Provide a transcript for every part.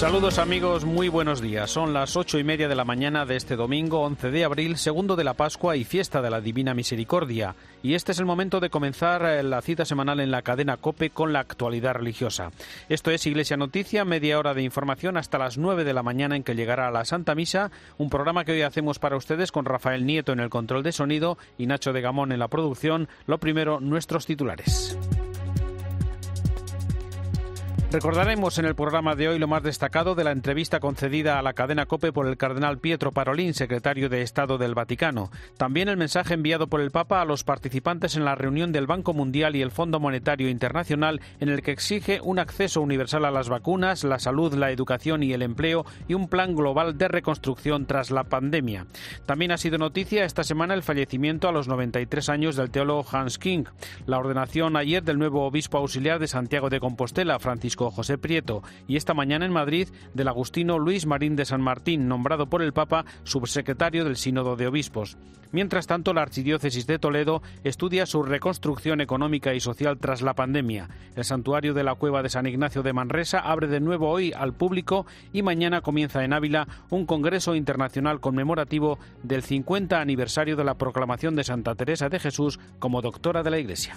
Saludos amigos, muy buenos días. Son las ocho y media de la mañana de este domingo 11 de abril, segundo de la Pascua y fiesta de la Divina Misericordia. Y este es el momento de comenzar eh, la cita semanal en la cadena COPE con la actualidad religiosa. Esto es Iglesia Noticia, media hora de información hasta las nueve de la mañana en que llegará la Santa Misa, un programa que hoy hacemos para ustedes con Rafael Nieto en el control de sonido y Nacho de Gamón en la producción. Lo primero, nuestros titulares. Recordaremos en el programa de hoy lo más destacado de la entrevista concedida a la cadena COPE por el cardenal Pietro Parolín, secretario de Estado del Vaticano. También el mensaje enviado por el Papa a los participantes en la reunión del Banco Mundial y el Fondo Monetario Internacional en el que exige un acceso universal a las vacunas, la salud, la educación y el empleo y un plan global de reconstrucción tras la pandemia. También ha sido noticia esta semana el fallecimiento a los 93 años del teólogo Hans King, la ordenación ayer del nuevo obispo auxiliar de Santiago de Compostela, Francisco José Prieto y esta mañana en Madrid del agustino Luis Marín de San Martín, nombrado por el Papa subsecretario del Sínodo de Obispos. Mientras tanto, la Archidiócesis de Toledo estudia su reconstrucción económica y social tras la pandemia. El santuario de la Cueva de San Ignacio de Manresa abre de nuevo hoy al público y mañana comienza en Ávila un congreso internacional conmemorativo del 50 aniversario de la proclamación de Santa Teresa de Jesús como doctora de la Iglesia.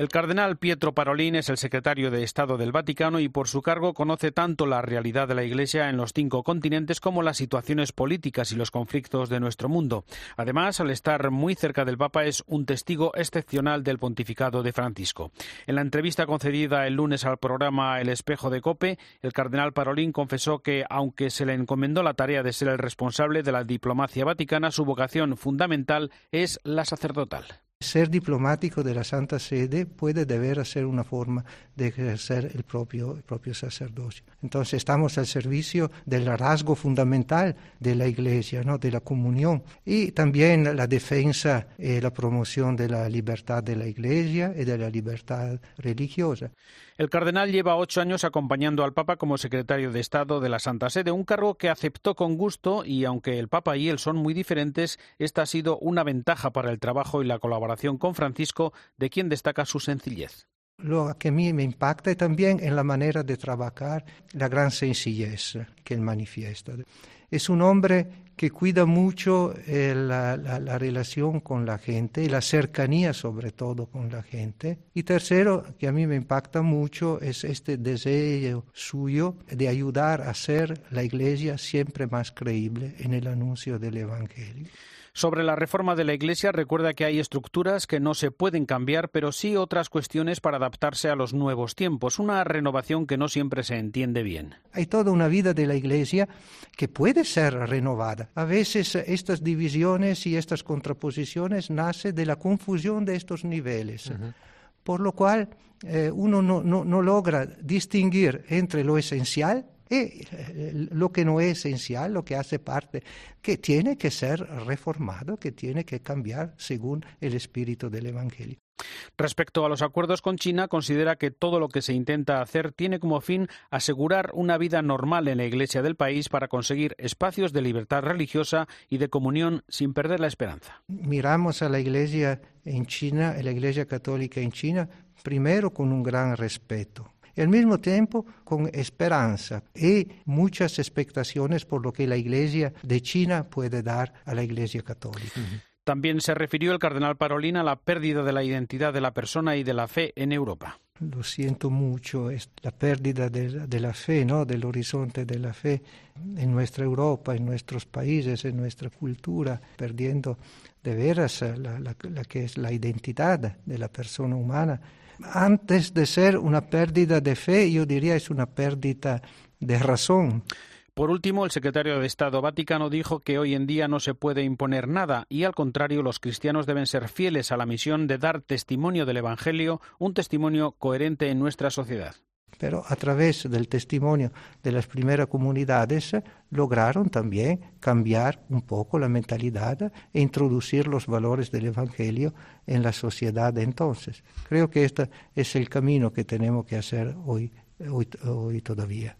El cardenal Pietro Parolín es el secretario de Estado del Vaticano y por su cargo conoce tanto la realidad de la Iglesia en los cinco continentes como las situaciones políticas y los conflictos de nuestro mundo. Además, al estar muy cerca del Papa es un testigo excepcional del pontificado de Francisco. En la entrevista concedida el lunes al programa El Espejo de Cope, el cardenal Parolín confesó que, aunque se le encomendó la tarea de ser el responsable de la diplomacia vaticana, su vocación fundamental es la sacerdotal. Ser diplomático de la Santa Sede puede deber ser una forma de ejercer el propio, sacerdocio. Entonces estamos al servicio del rasgo fundamental de la Iglesia, ¿no? de la comunión, y también la defensa y la promoción de la libertad de la Iglesia y de la libertad religiosa. El cardenal lleva ocho años acompañando al Papa como secretario de Estado de la Santa Sede, un cargo que aceptó con gusto y aunque el Papa y él son muy diferentes, esta ha sido una ventaja para el trabajo y la colaboración con Francisco, de quien destaca su sencillez. Lo que a mí me impacta también en la manera de trabajar, la gran sencillez que él manifiesta. Es un hombre que cuida mucho eh, la, la, la, relación con la gente y la cercanía sobre todo con la gente. Y tercero, que a mí me impacta mucho, es este deseo suyo de ayudar a hacer la iglesia siempre más creíble en el anuncio del Evangelio. Sobre la reforma de la Iglesia, recuerda que hay estructuras que no se pueden cambiar, pero sí otras cuestiones para adaptarse a los nuevos tiempos, una renovación que no siempre se entiende bien. Hay toda una vida de la Iglesia que puede ser renovada. A veces estas divisiones y estas contraposiciones nacen de la confusión de estos niveles. Uh -huh. Por lo cual eh, uno no, no, no logra distinguir entre lo esencial y lo que no es esencial, lo que hace parte, que tiene que ser reformado, que tiene que cambiar según el espíritu del Evangelio. Respecto a los acuerdos con China, considera que todo lo que se intenta hacer tiene como fin asegurar una vida normal en la Iglesia del país para conseguir espacios de libertad religiosa y de comunión sin perder la esperanza. Miramos a la Iglesia en China, a la Iglesia católica en China, primero con un gran respeto y al mismo tiempo con esperanza y muchas expectaciones por lo que la Iglesia de China puede dar a la Iglesia católica. También se refirió el cardenal Parolín a la pérdida de la identidad de la persona y de la fe en Europa. Lo siento mucho, es la pérdida de, de, la fe, ¿no? del horizonte de la fe en nuestra Europa, en nuestros países, en nuestra cultura, perdiendo de veras la, la, la que es la identidad de la persona humana antes de ser una pérdida de fe, yo diría es una pérdida de razón. Por último, el secretario de Estado Vaticano dijo que hoy en día no se puede imponer nada y, al contrario, los cristianos deben ser fieles a la misión de dar testimonio del Evangelio, un testimonio coherente en nuestra sociedad. Pero a través del testimonio de las primeras comunidades lograron también cambiar un poco la mentalidad e introducir los valores del Evangelio en la sociedad de entonces. Creo que este es el camino que tenemos que hacer hoy, hoy, hoy todavía.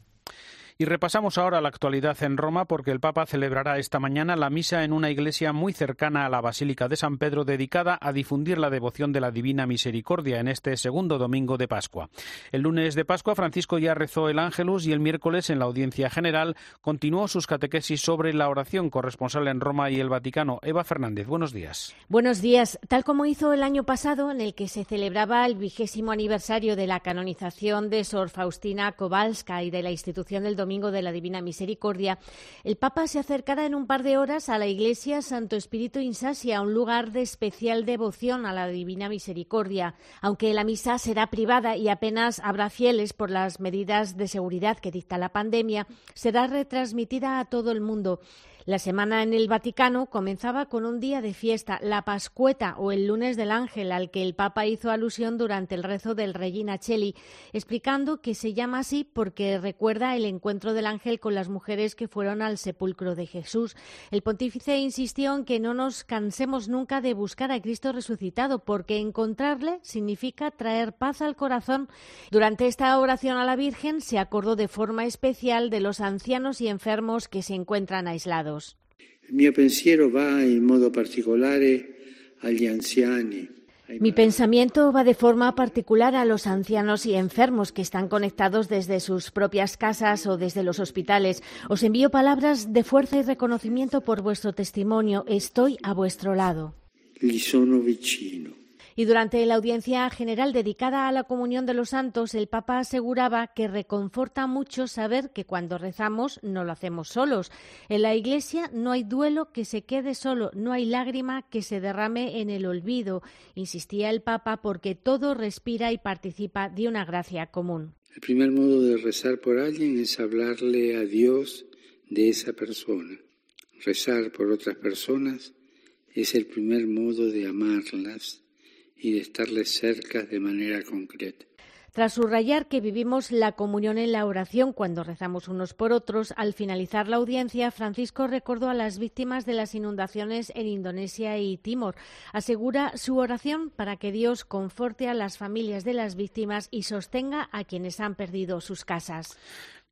Y repasamos ahora la actualidad en Roma porque el Papa celebrará esta mañana la misa en una iglesia muy cercana a la Basílica de San Pedro dedicada a difundir la devoción de la Divina Misericordia en este segundo domingo de Pascua. El lunes de Pascua Francisco ya rezó el Ángelus y el miércoles en la audiencia general continuó sus catequesis sobre la oración corresponsal en Roma y el Vaticano. Eva Fernández, buenos días. Buenos días. Tal como hizo el año pasado en el que se celebraba el vigésimo aniversario de la canonización de Sor Faustina Kowalska y de la institución del Domingo Domingo de la Divina Misericordia, el Papa se acercará en un par de horas a la iglesia Santo Espíritu Insasia, un lugar de especial devoción a la Divina Misericordia. Aunque la misa será privada y apenas habrá fieles por las medidas de seguridad que dicta la pandemia, será retransmitida a todo el mundo. La semana en el Vaticano comenzaba con un día de fiesta, la Pascueta o el lunes del Ángel, al que el Papa hizo alusión durante el rezo del Regina Cheli, explicando que se llama así porque recuerda el encuentro del ángel con las mujeres que fueron al sepulcro de Jesús. El pontífice insistió en que no nos cansemos nunca de buscar a Cristo resucitado, porque encontrarle significa traer paz al corazón. Durante esta oración a la Virgen se acordó de forma especial de los ancianos y enfermos que se encuentran aislados. Mi pensamiento va de forma particular a los ancianos y enfermos que están conectados desde sus propias casas o desde los hospitales. Os envío palabras de fuerza y reconocimiento por vuestro testimonio. Estoy a vuestro lado. Gli sono vicino. Y durante la audiencia general dedicada a la comunión de los santos, el Papa aseguraba que reconforta mucho saber que cuando rezamos no lo hacemos solos. En la Iglesia no hay duelo que se quede solo, no hay lágrima que se derrame en el olvido, insistía el Papa, porque todo respira y participa de una gracia común. El primer modo de rezar por alguien es hablarle a Dios de esa persona. Rezar por otras personas es el primer modo de amarlas y de estarles cerca de manera concreta. Tras subrayar que vivimos la comunión en la oración cuando rezamos unos por otros, al finalizar la audiencia, Francisco recordó a las víctimas de las inundaciones en Indonesia y Timor. Asegura su oración para que Dios conforte a las familias de las víctimas y sostenga a quienes han perdido sus casas.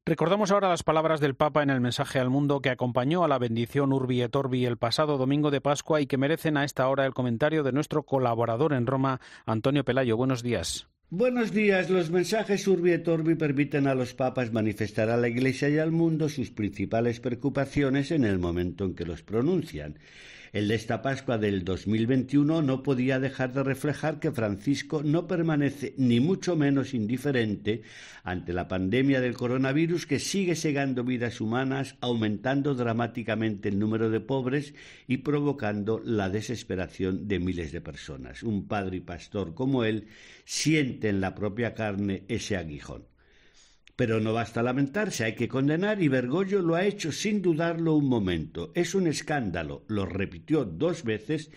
Recordamos ahora las palabras del Papa en el mensaje al mundo que acompañó a la bendición Urbi et Orbi el pasado domingo de Pascua y que merecen a esta hora el comentario de nuestro colaborador en Roma, Antonio Pelayo. Buenos días. Buenos días. Los mensajes Urbi et Orbi permiten a los papas manifestar a la Iglesia y al mundo sus principales preocupaciones en el momento en que los pronuncian. El de esta Pascua del 2021 no podía dejar de reflejar que Francisco no permanece ni mucho menos indiferente ante la pandemia del coronavirus que sigue segando vidas humanas, aumentando dramáticamente el número de pobres y provocando la desesperación de miles de personas. Un padre y pastor como él siente en la propia carne ese aguijón. Pero no basta lamentarse, hay que condenar y Bergoglio lo ha hecho sin dudarlo un momento. Es un escándalo, lo repitió dos veces,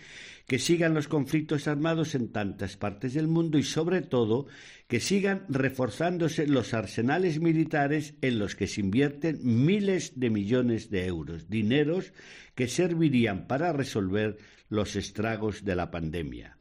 que sigan los conflictos armados en tantas partes del mundo y sobre todo que sigan reforzándose los arsenales militares en los que se invierten miles de millones de euros, dineros que servirían para resolver los estragos de la pandemia.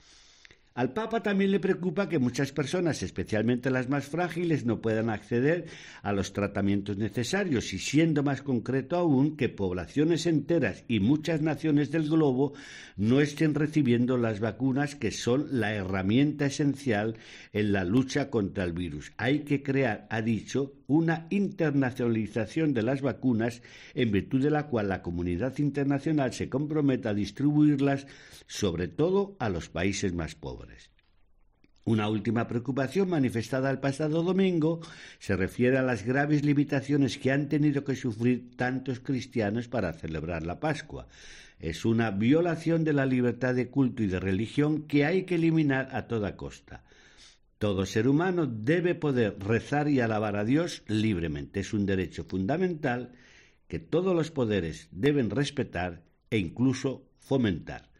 Al Papa también le preocupa que muchas personas, especialmente las más frágiles, no puedan acceder a los tratamientos necesarios y, siendo más concreto aún, que poblaciones enteras y muchas naciones del globo no estén recibiendo las vacunas que son la herramienta esencial en la lucha contra el virus. Hay que crear, ha dicho, una internacionalización de las vacunas en virtud de la cual la comunidad internacional se comprometa a distribuirlas sobre todo a los países más pobres. Una última preocupación manifestada el pasado domingo se refiere a las graves limitaciones que han tenido que sufrir tantos cristianos para celebrar la Pascua. Es una violación de la libertad de culto y de religión que hay que eliminar a toda costa. Todo ser humano debe poder rezar y alabar a Dios libremente. Es un derecho fundamental que todos los poderes deben respetar e incluso fomentar.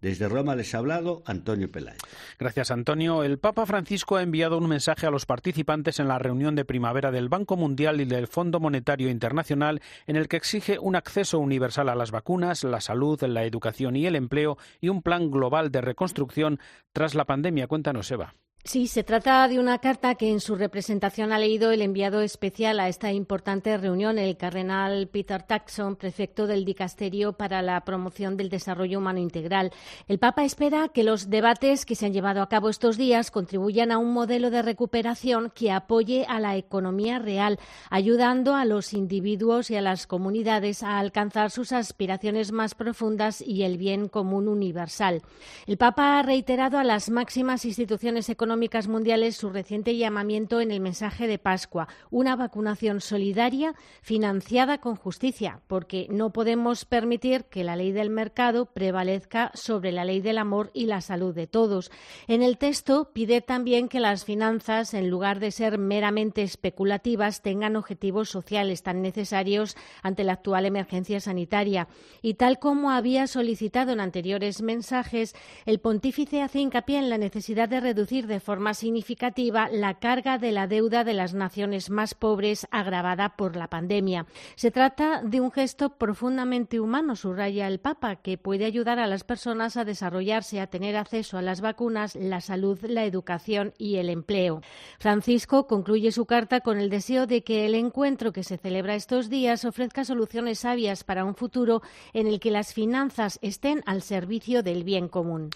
Desde Roma les ha hablado Antonio Pelayo. Gracias, Antonio. El Papa Francisco ha enviado un mensaje a los participantes en la reunión de primavera del Banco Mundial y del Fondo Monetario Internacional en el que exige un acceso universal a las vacunas, la salud, la educación y el empleo y un plan global de reconstrucción tras la pandemia. Cuéntanos, Eva. Sí, se trata de una carta que en su representación ha leído el enviado especial a esta importante reunión, el cardenal Peter Taxon, prefecto del Dicasterio para la Promoción del Desarrollo Humano Integral. El Papa espera que los debates que se han llevado a cabo estos días contribuyan a un modelo de recuperación que apoye a la economía real, ayudando a los individuos y a las comunidades a alcanzar sus aspiraciones más profundas y el bien común universal. El Papa ha reiterado a las máximas instituciones económicas Económicas Mundiales su reciente llamamiento en el mensaje de Pascua, una vacunación solidaria financiada con justicia, porque no podemos permitir que la ley del mercado prevalezca sobre la ley del amor y la salud de todos. En el texto pide también que las finanzas, en lugar de ser meramente especulativas, tengan objetivos sociales tan necesarios ante la actual emergencia sanitaria. Y tal como había solicitado en anteriores mensajes, el pontífice hace hincapié en la necesidad de reducir de forma significativa la carga de la deuda de las naciones más pobres agravada por la pandemia. Se trata de un gesto profundamente humano, subraya el Papa, que puede ayudar a las personas a desarrollarse, a tener acceso a las vacunas, la salud, la educación y el empleo. Francisco concluye su carta con el deseo de que el encuentro que se celebra estos días ofrezca soluciones sabias para un futuro en el que las finanzas estén al servicio del bien común.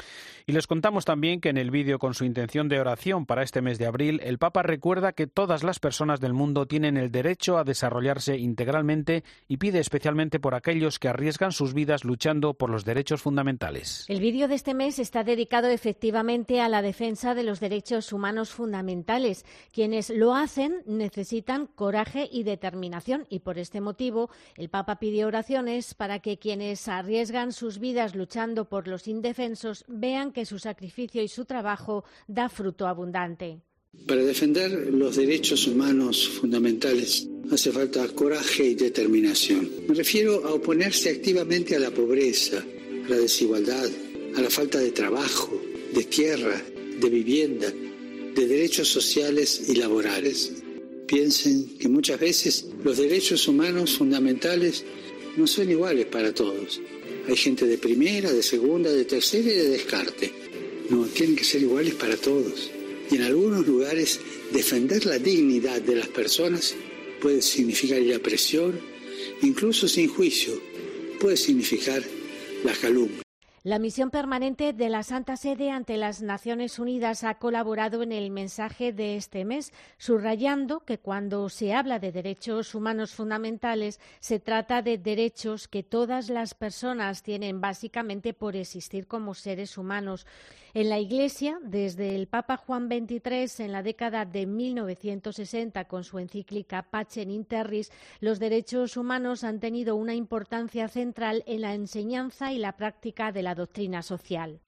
Y les contamos también que en el vídeo con su intención de oración para este mes de abril, el Papa recuerda que todas las personas del mundo tienen el derecho a desarrollarse integralmente y pide especialmente por aquellos que arriesgan sus vidas luchando por los derechos fundamentales. El vídeo de este mes está dedicado efectivamente a la defensa de los derechos humanos fundamentales. Quienes lo hacen necesitan coraje y determinación y por este motivo el Papa pide oraciones para que quienes arriesgan sus vidas luchando por los indefensos vean que su sacrificio y su trabajo da fruto Para defender los derechos humanos fundamentales hace falta coraje y determinación. Me refiero a oponerse activamente a la pobreza, a la desigualdad, a la falta de trabajo, de tierra, de vivienda, de derechos sociales y laborales. Piensen que muchas veces los derechos humanos fundamentales no son iguales para todos. Hay gente de primera, de segunda, de tercera y de descarte. No, tienen que ser iguales para todos. Y en algunos lugares defender la dignidad de las personas puede significar la presión, incluso sin juicio, puede significar la calumnia. La misión permanente de la Santa Sede ante las Naciones Unidas ha colaborado en el mensaje de este mes, subrayando que cuando se habla de derechos humanos fundamentales se trata de derechos que todas las personas tienen básicamente por existir como seres humanos. En la Iglesia, desde el Papa Juan XXIII en la década de 1960 con su encíclica Pacem in Terris, los derechos humanos han tenido una importancia central en la enseñanza y la práctica de la doctrina social.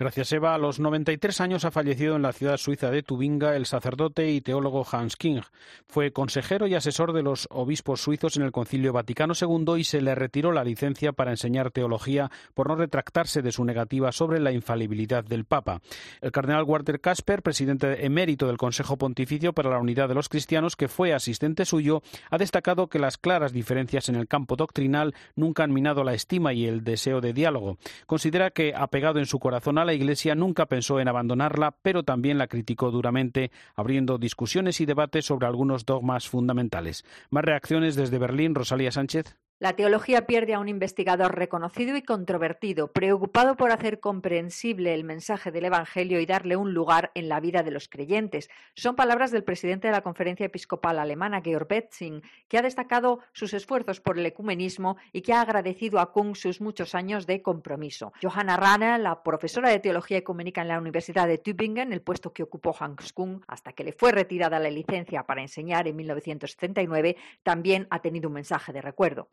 Gracias, Eva. A los 93 años ha fallecido en la ciudad suiza de Tubinga el sacerdote y teólogo Hans King. Fue consejero y asesor de los obispos suizos en el Concilio Vaticano II y se le retiró la licencia para enseñar teología por no retractarse de su negativa sobre la infalibilidad del Papa. El cardenal Walter Kasper, presidente emérito del Consejo Pontificio para la Unidad de los Cristianos, que fue asistente suyo, ha destacado que las claras diferencias en el campo doctrinal nunca han minado la estima y el deseo de diálogo. Considera que, apegado en su corazón a la Iglesia, nunca pensó en abandonarla, pero también la criticó duramente, abriendo discusiones y debates sobre algunos dogmas fundamentales. Más reacciones desde Berlín, Rosalía Sánchez. La teología pierde a un investigador reconocido y controvertido, preocupado por hacer comprensible el mensaje del Evangelio y darle un lugar en la vida de los creyentes. Son palabras del presidente de la Conferencia Episcopal Alemana, Georg Betzing, que ha destacado sus esfuerzos por el ecumenismo y que ha agradecido a Kung sus muchos años de compromiso. Johanna Rana, la profesora de teología ecuménica en la Universidad de Tübingen, el puesto que ocupó Hans Kung hasta que le fue retirada la licencia para enseñar en 1979, también ha tenido un mensaje de recuerdo.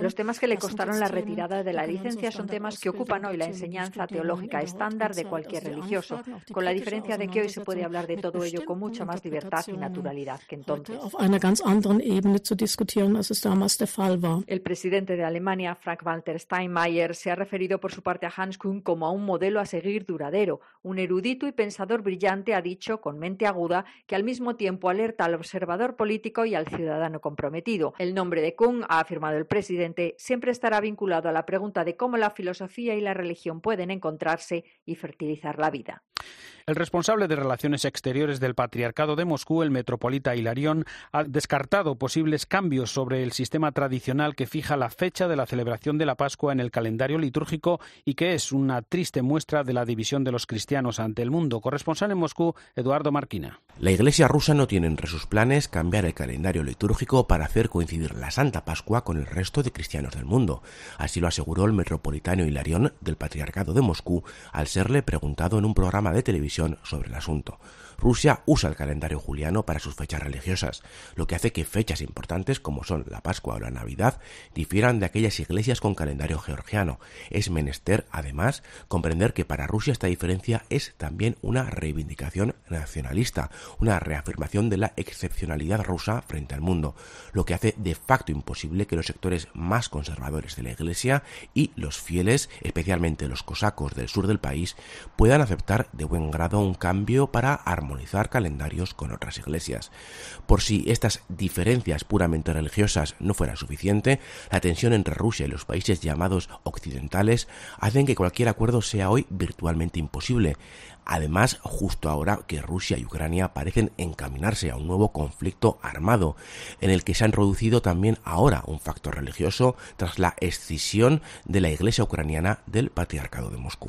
Los temas que le costaron la retirada de la licencia son temas que ocupan hoy la enseñanza teológica estándar de cualquier religioso, con la diferencia de que hoy se puede hablar de todo ello con mucha más libertad y naturalidad que entonces. El presidente de Alemania, Frank-Walter Steinmeier, se ha referido por su parte a Hans Kuhn como a un modelo a seguir duradero. Un erudito y pensador brillante ha dicho, con mente aguda, que al mismo tiempo alerta al observador político y al ciudadano comprometido. El nombre de Kuhn, ha afirmado el presidente, siempre estará vinculado a la pregunta de cómo la filosofía y la religión pueden encontrarse y fertilizar la vida. El responsable de Relaciones Exteriores del Patriarcado de Moscú, el metropolita Hilarión, ha descartado posibles cambios sobre el sistema tradicional que fija la fecha de la celebración de la Pascua en el calendario litúrgico y que es una triste muestra de la división de los cristianos ante el mundo. Corresponsal en Moscú, Eduardo Marquina. La Iglesia rusa no tiene entre sus planes cambiar el calendario litúrgico para hacer coincidir la Santa Pascua con el resto de cristianos del mundo. Así lo aseguró el metropolitano Hilarión del Patriarcado de Moscú al serle preguntado en un programa de televisión sobre el asunto. Rusia usa el calendario juliano para sus fechas religiosas, lo que hace que fechas importantes como son la Pascua o la Navidad difieran de aquellas iglesias con calendario georgiano. Es menester, además, comprender que para Rusia esta diferencia es también una reivindicación nacionalista, una reafirmación de la excepcionalidad rusa frente al mundo, lo que hace de facto imposible que los sectores más conservadores de la Iglesia y los fieles, especialmente los cosacos del sur del país, puedan aceptar de buen grado un cambio para armonizar armonizar calendarios con otras iglesias. Por si estas diferencias puramente religiosas no fuera suficiente, la tensión entre Rusia y los países llamados occidentales hacen que cualquier acuerdo sea hoy virtualmente imposible. Además, justo ahora que Rusia y Ucrania parecen encaminarse a un nuevo conflicto armado, en el que se ha introducido también ahora un factor religioso tras la escisión de la Iglesia ucraniana del Patriarcado de Moscú.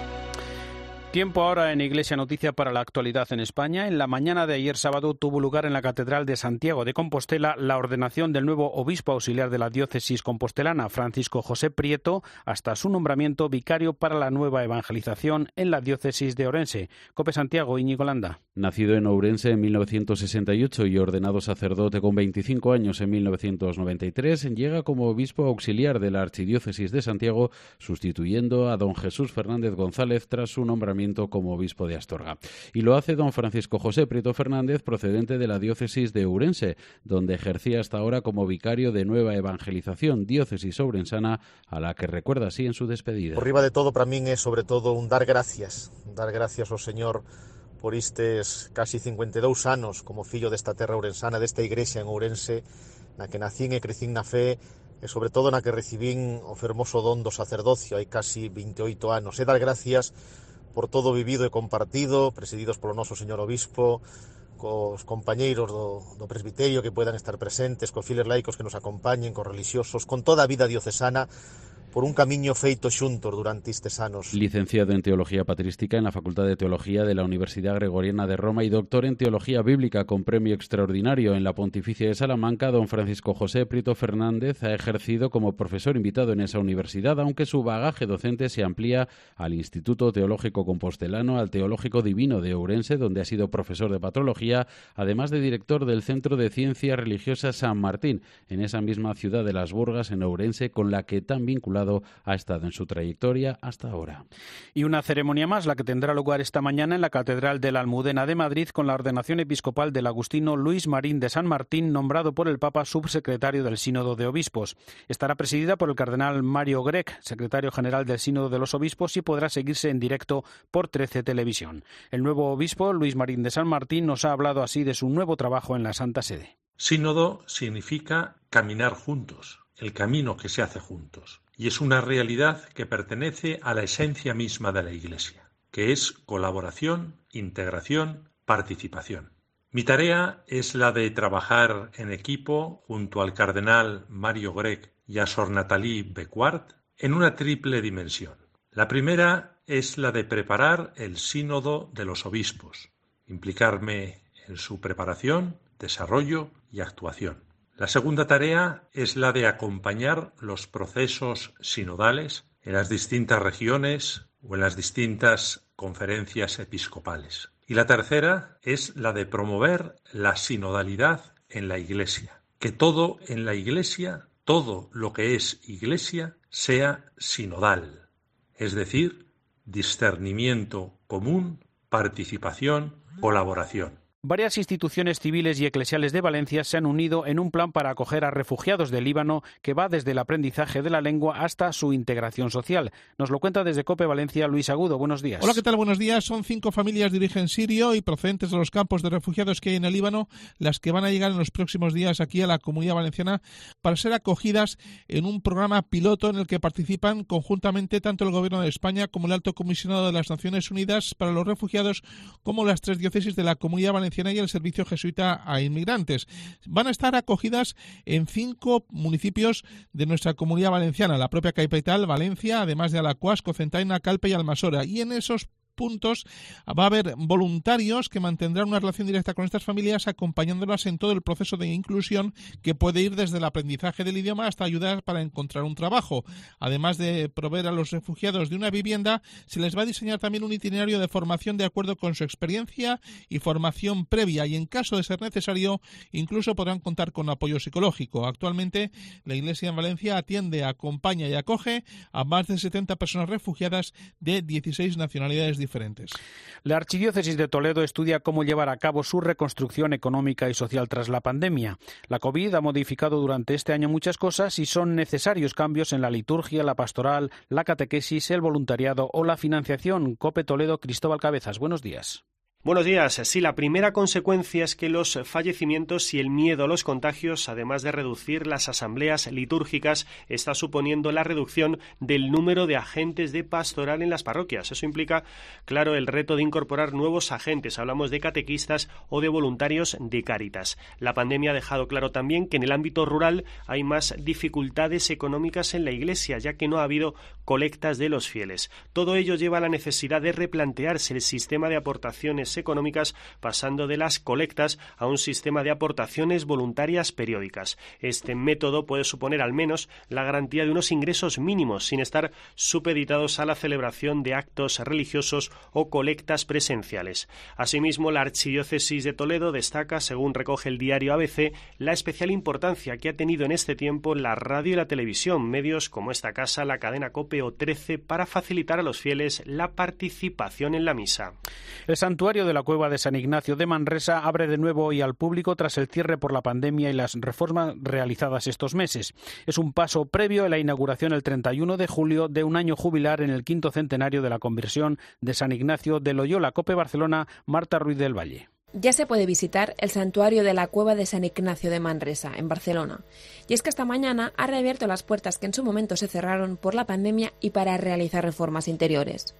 Tiempo ahora en Iglesia Noticia para la actualidad en España. En la mañana de ayer sábado tuvo lugar en la Catedral de Santiago de Compostela la ordenación del nuevo obispo auxiliar de la diócesis compostelana, Francisco José Prieto, hasta su nombramiento vicario para la nueva evangelización en la diócesis de Orense. Cope Santiago, Íñigo Landa. Nacido en Ourense en 1968 y ordenado sacerdote con 25 años en 1993, llega como obispo auxiliar de la Archidiócesis de Santiago, sustituyendo a don Jesús Fernández González tras su nombramiento como obispo de Astorga. Y lo hace don Francisco José Prieto Fernández, procedente de la diócesis de Ourense, donde ejercía hasta ahora como vicario de Nueva Evangelización, diócesis ourensana, a la que recuerda así en su despedida. Por arriba de todo, para mí es sobre todo un dar gracias, dar gracias al Señor por estes casi 52 anos como fillo desta terra ourensana, desta igrexa en Ourense, na que nacín e crecín na fe, e sobre todo na que recibín o fermoso don do sacerdocio hai casi 28 anos. E dar gracias por todo vivido e compartido, presididos polo noso señor obispo, cos compañeiros do, do presbiterio que puedan estar presentes, cos files laicos que nos acompañen, cos religiosos, con toda a vida diocesana por un camiño feito xuntos durante estes anos. Licenciado en Teología Patrística en la Facultad de Teología de la Universidad Gregoriana de Roma y doctor en Teología Bíblica con premio extraordinario en la Pontificia de Salamanca, don Francisco José Prieto Fernández ha ejercido como profesor invitado en esa universidad, aunque su bagaje docente se amplía al Instituto Teológico Compostelano, al Teológico Divino de Ourense, donde ha sido profesor de patrología, además de director del Centro de Ciencias Religiosas San Martín, en esa misma ciudad de Las Burgas, en Ourense, con la que tan vinculado ha estado en su trayectoria hasta ahora. Y una ceremonia más, la que tendrá lugar esta mañana en la Catedral de la Almudena de Madrid con la ordenación episcopal del agustino Luis Marín de San Martín, nombrado por el Papa subsecretario del Sínodo de Obispos. Estará presidida por el cardenal Mario Grec, secretario general del Sínodo de los Obispos, y podrá seguirse en directo por 13 Televisión. El nuevo obispo, Luis Marín de San Martín, nos ha hablado así de su nuevo trabajo en la Santa Sede. Sínodo significa caminar juntos, el camino que se hace juntos y es una realidad que pertenece a la esencia misma de la Iglesia, que es colaboración, integración, participación. Mi tarea es la de trabajar en equipo junto al cardenal Mario Grec y a Sor Nathalie Bequart en una triple dimensión. La primera es la de preparar el sínodo de los obispos, implicarme en su preparación, desarrollo y actuación. La segunda tarea es la de acompañar los procesos sinodales en las distintas regiones o en las distintas conferencias episcopales. Y la tercera es la de promover la sinodalidad en la Iglesia. Que todo en la Iglesia, todo lo que es Iglesia, sea sinodal. Es decir, discernimiento común, participación, colaboración. Varias instituciones civiles y eclesiales de Valencia se han unido en un plan para acoger a refugiados del Líbano que va desde el aprendizaje de la lengua hasta su integración social. Nos lo cuenta desde COPE Valencia Luis Agudo. Buenos días. Hola, ¿qué tal? Buenos días. Son cinco familias de origen sirio y procedentes de los campos de refugiados que hay en el Líbano las que van a llegar en los próximos días aquí a la comunidad valenciana para ser acogidas en un programa piloto en el que participan conjuntamente tanto el Gobierno de España como el Alto Comisionado de las Naciones Unidas para los Refugiados como las tres diócesis de la comunidad valenciana y el servicio jesuita a inmigrantes. Van a estar acogidas en cinco municipios de nuestra comunidad valenciana, la propia capital, Valencia, además de Alacuas, Cocentaina, Calpe y Almasora. Y en esos puntos va a haber voluntarios que mantendrán una relación directa con estas familias acompañándolas en todo el proceso de inclusión que puede ir desde el aprendizaje del idioma hasta ayudar para encontrar un trabajo. Además de proveer a los refugiados de una vivienda, se les va a diseñar también un itinerario de formación de acuerdo con su experiencia y formación previa y en caso de ser necesario incluso podrán contar con apoyo psicológico. Actualmente la Iglesia en Valencia atiende, acompaña y acoge a más de 70 personas refugiadas de 16 nacionalidades diferentes. La Archidiócesis de Toledo estudia cómo llevar a cabo su reconstrucción económica y social tras la pandemia. La COVID ha modificado durante este año muchas cosas y son necesarios cambios en la liturgia, la pastoral, la catequesis, el voluntariado o la financiación. Cope Toledo, Cristóbal Cabezas. Buenos días. Buenos días. Sí, la primera consecuencia es que los fallecimientos y el miedo a los contagios, además de reducir las asambleas litúrgicas, está suponiendo la reducción del número de agentes de pastoral en las parroquias. Eso implica, claro, el reto de incorporar nuevos agentes. Hablamos de catequistas o de voluntarios de Cáritas. La pandemia ha dejado claro también que en el ámbito rural hay más dificultades económicas en la Iglesia, ya que no ha habido colectas de los fieles. Todo ello lleva a la necesidad de replantearse el sistema de aportaciones económicas, pasando de las colectas a un sistema de aportaciones voluntarias periódicas. Este método puede suponer al menos la garantía de unos ingresos mínimos sin estar supeditados a la celebración de actos religiosos o colectas presenciales. Asimismo, la Archidiócesis de Toledo destaca, según recoge el diario ABC, la especial importancia que ha tenido en este tiempo la radio y la televisión, medios como esta casa, la cadena COPE o 13, para facilitar a los fieles la participación en la misa. El santuario de la cueva de San Ignacio de Manresa abre de nuevo hoy al público tras el cierre por la pandemia y las reformas realizadas estos meses. Es un paso previo a la inauguración el 31 de julio de un año jubilar en el quinto centenario de la conversión de San Ignacio de Loyola, Cope Barcelona, Marta Ruiz del Valle. Ya se puede visitar el santuario de la Cueva de San Ignacio de Manresa, en Barcelona. Y es que esta mañana ha reabierto las puertas que en su momento se cerraron por la pandemia y para realizar reformas interiores.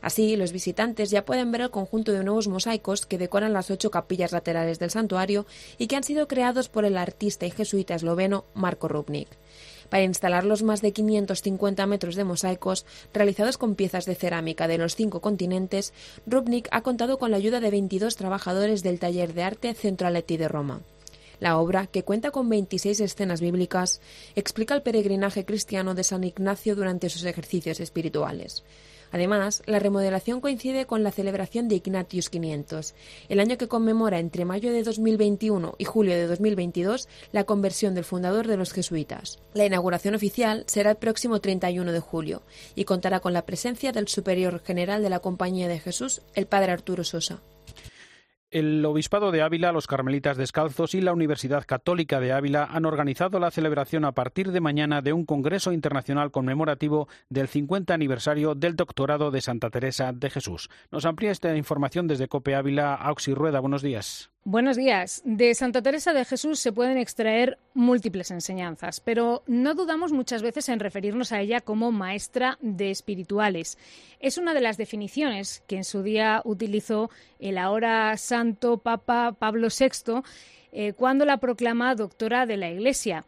Así, los visitantes ya pueden ver el conjunto de nuevos mosaicos que decoran las ocho capillas laterales del santuario y que han sido creados por el artista y jesuita esloveno Marco Rubnik. Para instalar los más de 550 metros de mosaicos realizados con piezas de cerámica de los cinco continentes, Rubnik ha contado con la ayuda de 22 trabajadores del taller de arte Centraletti de Roma. La obra, que cuenta con 26 escenas bíblicas, explica el peregrinaje cristiano de San Ignacio durante sus ejercicios espirituales. Además, la remodelación coincide con la celebración de Ignatius 500, el año que conmemora entre mayo de 2021 y julio de 2022 la conversión del fundador de los jesuitas. La inauguración oficial será el próximo 31 de julio y contará con la presencia del superior general de la Compañía de Jesús, el padre Arturo Sosa el Obispado de Ávila, los Carmelitas Descalzos y la Universidad Católica de Ávila han organizado la celebración a partir de mañana de un Congreso Internacional conmemorativo del 50 aniversario del doctorado de Santa Teresa de Jesús. Nos amplía esta información desde Cope Ávila. Auxi Rueda, buenos días. Buenos días. De Santa Teresa de Jesús se pueden extraer múltiples enseñanzas, pero no dudamos muchas veces en referirnos a ella como maestra de espirituales. Es una de las definiciones que en su día utilizó el ahora santo Papa Pablo VI eh, cuando la proclama doctora de la Iglesia.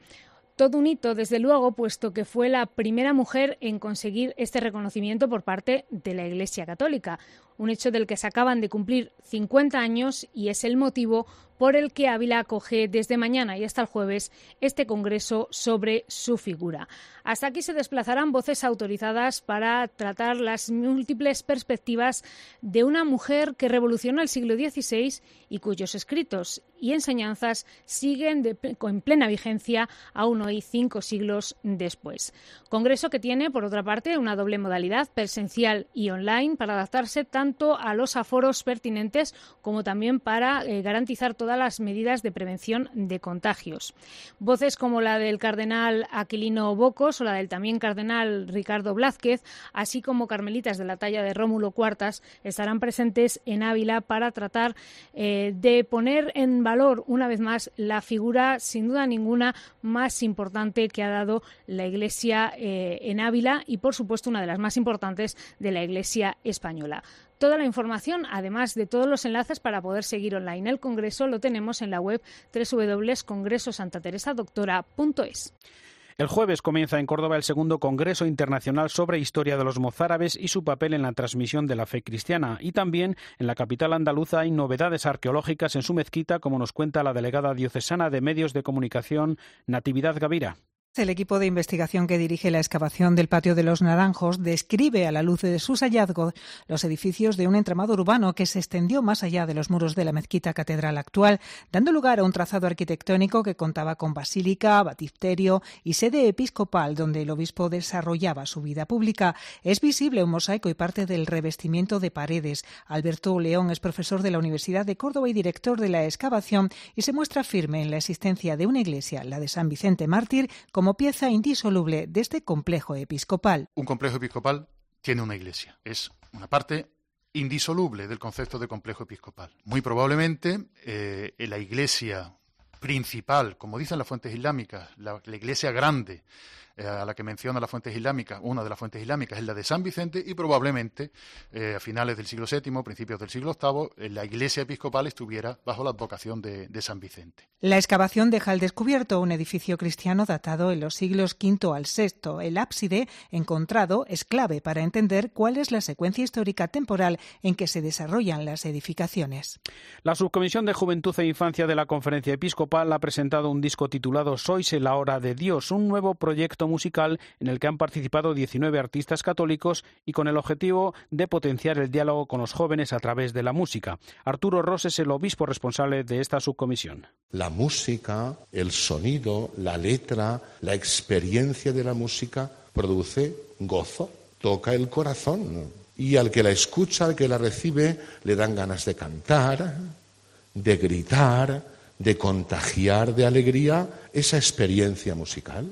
Todo un hito, desde luego, puesto que fue la primera mujer en conseguir este reconocimiento por parte de la Iglesia Católica, un hecho del que se acaban de cumplir 50 años y es el motivo por el que Ávila acoge desde mañana y hasta el jueves este congreso sobre su figura. Hasta aquí se desplazarán voces autorizadas para tratar las múltiples perspectivas de una mujer que revolucionó el siglo XVI y cuyos escritos y enseñanzas siguen en plena vigencia aún hoy cinco siglos después. Congreso que tiene, por otra parte, una doble modalidad presencial y online para adaptarse tanto tanto a los aforos pertinentes como también para eh, garantizar todas las medidas de prevención de contagios. Voces como la del cardenal Aquilino Bocos o la del también cardenal Ricardo Blázquez, así como carmelitas de la talla de Rómulo Cuartas, estarán presentes en Ávila para tratar eh, de poner en valor una vez más la figura, sin duda ninguna, más importante que ha dado la Iglesia eh, en Ávila y, por supuesto, una de las más importantes de la Iglesia española. Toda la información, además de todos los enlaces para poder seguir online el Congreso, lo tenemos en la web www.congresosantateresadoctora.es. El jueves comienza en Córdoba el segundo Congreso Internacional sobre Historia de los Mozárabes y su papel en la transmisión de la fe cristiana. Y también en la capital andaluza hay novedades arqueológicas en su mezquita, como nos cuenta la delegada diocesana de Medios de Comunicación, Natividad Gavira. El equipo de investigación que dirige la excavación del patio de los Naranjos describe a la luz de sus hallazgos los edificios de un entramado urbano que se extendió más allá de los muros de la mezquita catedral actual, dando lugar a un trazado arquitectónico que contaba con basílica, baptisterio y sede episcopal donde el obispo desarrollaba su vida pública. Es visible un mosaico y parte del revestimiento de paredes. Alberto León es profesor de la Universidad de Córdoba y director de la excavación y se muestra firme en la existencia de una iglesia, la de San Vicente Mártir, como como pieza indisoluble de este complejo episcopal. Un complejo episcopal tiene una iglesia. Es una parte indisoluble del concepto de complejo episcopal. Muy probablemente eh, la iglesia principal, como dicen las fuentes islámicas, la iglesia grande, eh, a la que menciona las fuentes islámicas, una de las fuentes islámicas es la de San Vicente y probablemente eh, a finales del siglo VII, principios del siglo VIII, eh, la iglesia episcopal estuviera bajo la advocación de, de, San Vicente. La excavación deja al descubierto un edificio cristiano datado en los siglos V al VI. El ábside encontrado es clave para entender cuál es la secuencia histórica temporal en que se desarrollan las edificaciones. La Subcomisión de Juventud e Infancia de la Conferencia Episcopal ha presentado un disco titulado Sois la hora de Dios, un nuevo proyecto musical en el que han participado 19 artistas católicos y con el objetivo de potenciar el diálogo con los jóvenes a través de la música. Arturo Ross es el obispo responsable de esta subcomisión. La música, el sonido, la letra, la experiencia de la música produce gozo, toca el corazón. Y al que la escucha, al que la recibe, le dan ganas de cantar, de gritar, de contagiar de alegría esa experiencia musical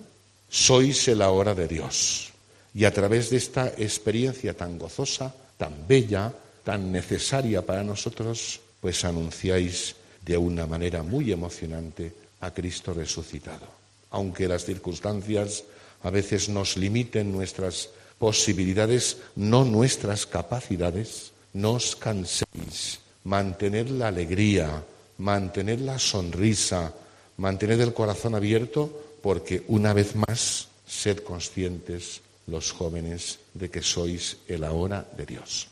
sois el ahora de Dios. Y a través de esta experiencia tan gozosa, tan bella, tan necesaria para nosotros, pues anunciáis de una manera muy emocionante a Cristo resucitado. Aunque las circunstancias a veces nos limiten nuestras posibilidades, no nuestras capacidades, no os canséis. Mantener la alegría, mantener la sonrisa, mantener el corazón abierto porque una vez más sed conscientes los jóvenes de que sois el ahora de Dios.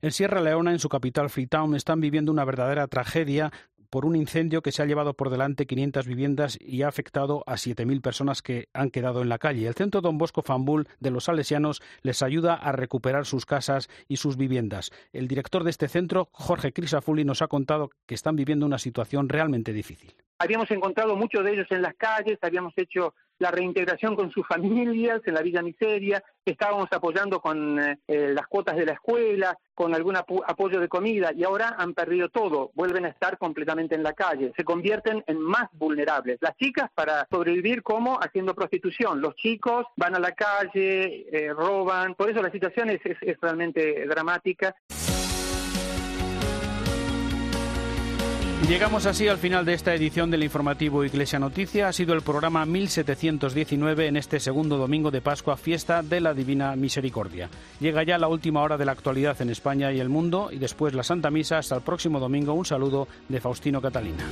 En Sierra Leona, en su capital Freetown, están viviendo una verdadera tragedia por un incendio que se ha llevado por delante 500 viviendas y ha afectado a 7.000 personas que han quedado en la calle. El centro Don Bosco Fambul de los salesianos les ayuda a recuperar sus casas y sus viviendas. El director de este centro, Jorge Crisafulli, nos ha contado que están viviendo una situación realmente difícil. Habíamos encontrado muchos de ellos en las calles, habíamos hecho la reintegración con sus familias en la Villa Miseria, estábamos apoyando con eh, eh, las cuotas de la escuela, con algún apoyo de comida y ahora han perdido todo, vuelven a estar completamente en la calle, se convierten en más vulnerables. Las chicas para sobrevivir como haciendo prostitución, los chicos van a la calle, eh, roban, por eso la situación es realmente dramática. Llegamos así al final de esta edición del informativo Iglesia Noticia. Ha sido el programa 1719 en este segundo domingo de Pascua, fiesta de la Divina Misericordia. Llega ya la última hora de la actualidad en España y el mundo y después la Santa Misa. Hasta el próximo domingo. Un saludo de Faustino Catalina.